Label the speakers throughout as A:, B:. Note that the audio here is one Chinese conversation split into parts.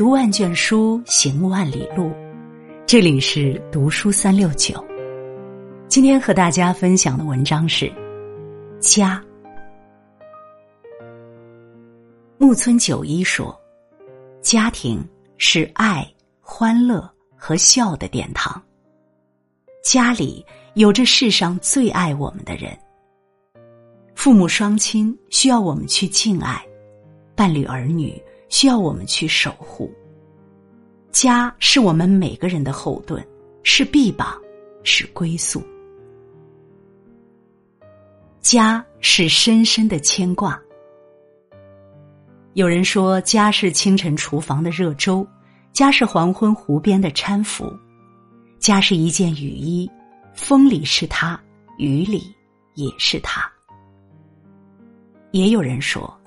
A: 读万卷书，行万里路。这里是读书三六九。今天和大家分享的文章是《家》。木村九一说：“家庭是爱、欢乐和笑的殿堂。家里有着世上最爱我们的人。父母双亲需要我们去敬爱，伴侣儿女。”需要我们去守护。家是我们每个人的后盾，是臂膀，是归宿。家是深深的牵挂。有人说，家是清晨厨房的热粥，家是黄昏湖边的搀扶，家是一件雨衣，风里是它，雨里也是它。也有人说。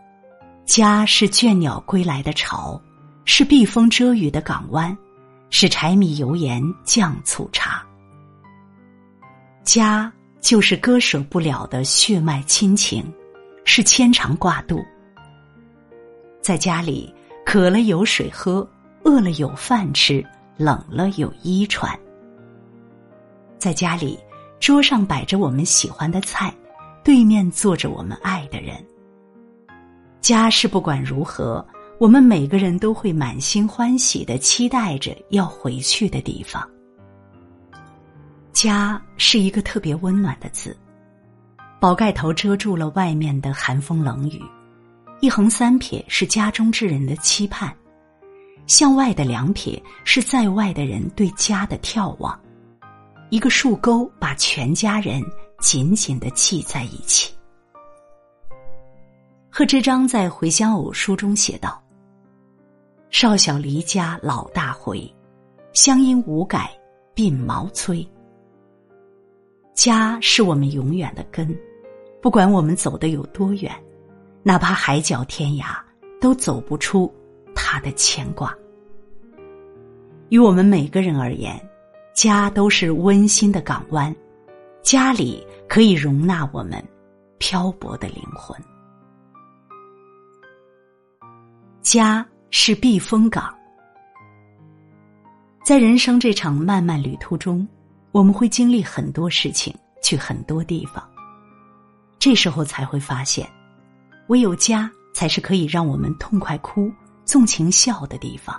A: 家是倦鸟归来的巢，是避风遮雨的港湾，是柴米油盐酱醋茶。家就是割舍不了的血脉亲情，是牵肠挂肚。在家里，渴了有水喝，饿了有饭吃，冷了有衣穿。在家里，桌上摆着我们喜欢的菜，对面坐着我们爱的人。家是不管如何，我们每个人都会满心欢喜的期待着要回去的地方。家是一个特别温暖的字，宝盖头遮住了外面的寒风冷雨，一横三撇是家中之人的期盼，向外的两撇是在外的人对家的眺望，一个竖钩把全家人紧紧的系在一起。贺知章在《回乡偶书》中写道：“少小离家老大回，乡音无改鬓毛衰。家是我们永远的根，不管我们走的有多远，哪怕海角天涯，都走不出他的牵挂。于我们每个人而言，家都是温馨的港湾，家里可以容纳我们漂泊的灵魂。”家是避风港，在人生这场漫漫旅途中，我们会经历很多事情，去很多地方。这时候才会发现，唯有家才是可以让我们痛快哭、纵情笑的地方。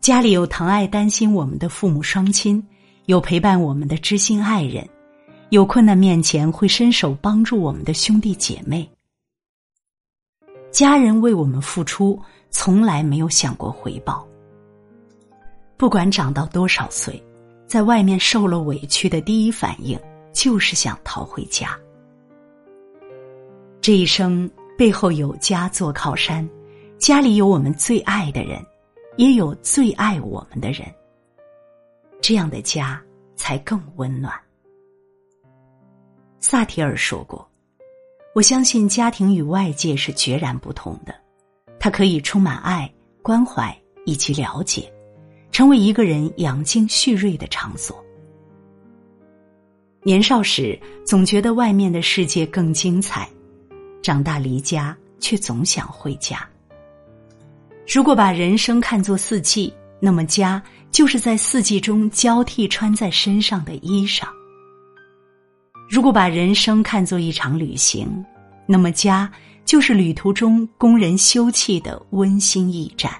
A: 家里有疼爱、担心我们的父母双亲，有陪伴我们的知心爱人，有困难面前会伸手帮助我们的兄弟姐妹。家人为我们付出，从来没有想过回报。不管长到多少岁，在外面受了委屈的第一反应就是想逃回家。这一生背后有家做靠山，家里有我们最爱的人，也有最爱我们的人。这样的家才更温暖。萨提尔说过。我相信家庭与外界是决然不同的，它可以充满爱、关怀以及了解，成为一个人养精蓄锐的场所。年少时总觉得外面的世界更精彩，长大离家却总想回家。如果把人生看作四季，那么家就是在四季中交替穿在身上的衣裳。如果把人生看作一场旅行，那么家就是旅途中供人休憩的温馨驿站。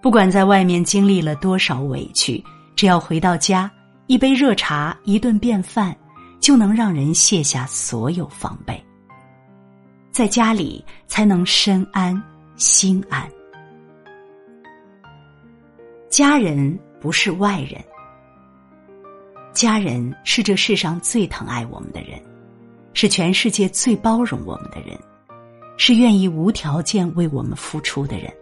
A: 不管在外面经历了多少委屈，只要回到家，一杯热茶，一顿便饭，就能让人卸下所有防备。在家里才能身安心安。家人不是外人。家人是这世上最疼爱我们的人，是全世界最包容我们的人，是愿意无条件为我们付出的人。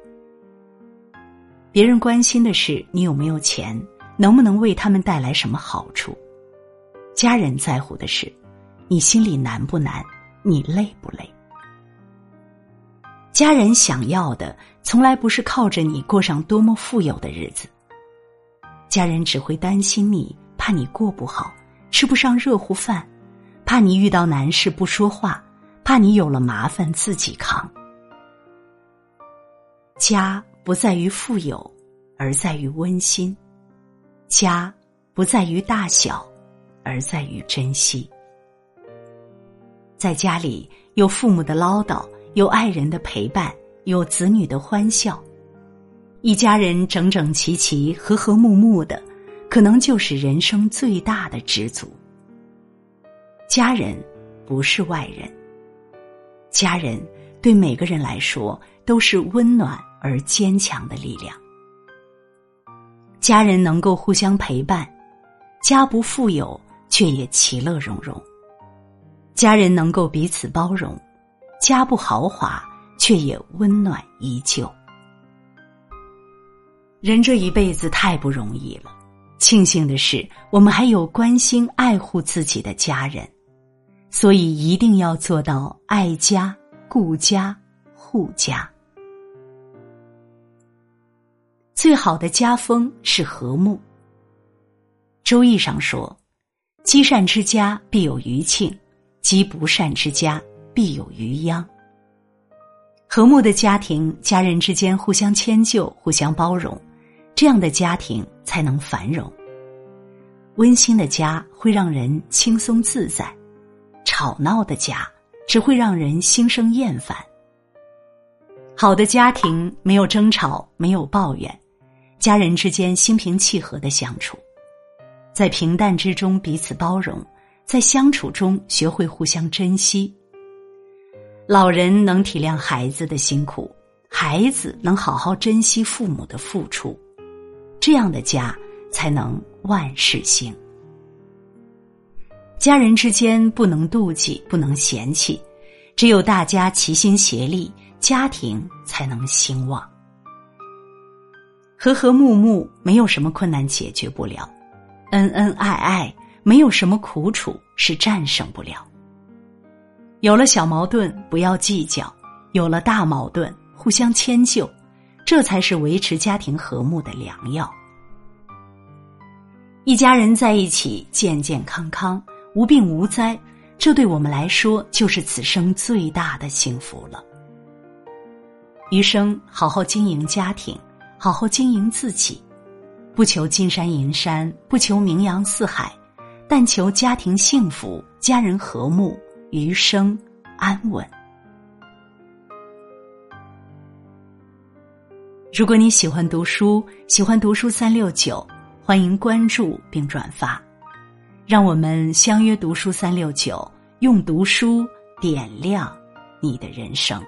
A: 别人关心的是你有没有钱，能不能为他们带来什么好处；家人在乎的是你心里难不难，你累不累。家人想要的从来不是靠着你过上多么富有的日子，家人只会担心你。怕你过不好，吃不上热乎饭；怕你遇到难事不说话；怕你有了麻烦自己扛。家不在于富有，而在于温馨；家不在于大小，而在于珍惜。在家里有父母的唠叨，有爱人的陪伴，有子女的欢笑，一家人整整齐齐、和和睦睦的，可能就是人生最大的知足。家人不是外人，家人对每个人来说都是温暖而坚强的力量。家人能够互相陪伴，家不富有却也其乐融融。家人能够彼此包容，家不豪华却也温暖依旧。人这一辈子太不容易了，庆幸的是我们还有关心爱护自己的家人，所以一定要做到爱家、顾家、护家。最好的家风是和睦。《周易》上说：“积善之家必有余庆。”积不善之家，必有余殃。和睦的家庭，家人之间互相迁就、互相包容，这样的家庭才能繁荣。温馨的家会让人轻松自在，吵闹的家只会让人心生厌烦。好的家庭没有争吵，没有抱怨，家人之间心平气和的相处，在平淡之中彼此包容。在相处中学会互相珍惜。老人能体谅孩子的辛苦，孩子能好好珍惜父母的付出，这样的家才能万事兴。家人之间不能妒忌，不能嫌弃，只有大家齐心协力，家庭才能兴旺。和和睦睦，没有什么困难解决不了；恩恩爱爱。没有什么苦楚是战胜不了。有了小矛盾不要计较，有了大矛盾互相迁就，这才是维持家庭和睦的良药。一家人在一起健健康康、无病无灾，这对我们来说就是此生最大的幸福了。余生好好经营家庭，好好经营自己，不求金山银山，不求名扬四海。但求家庭幸福，家人和睦，余生安稳。如果你喜欢读书，喜欢读书三六九，欢迎关注并转发，让我们相约读书三六九，用读书点亮你的人生。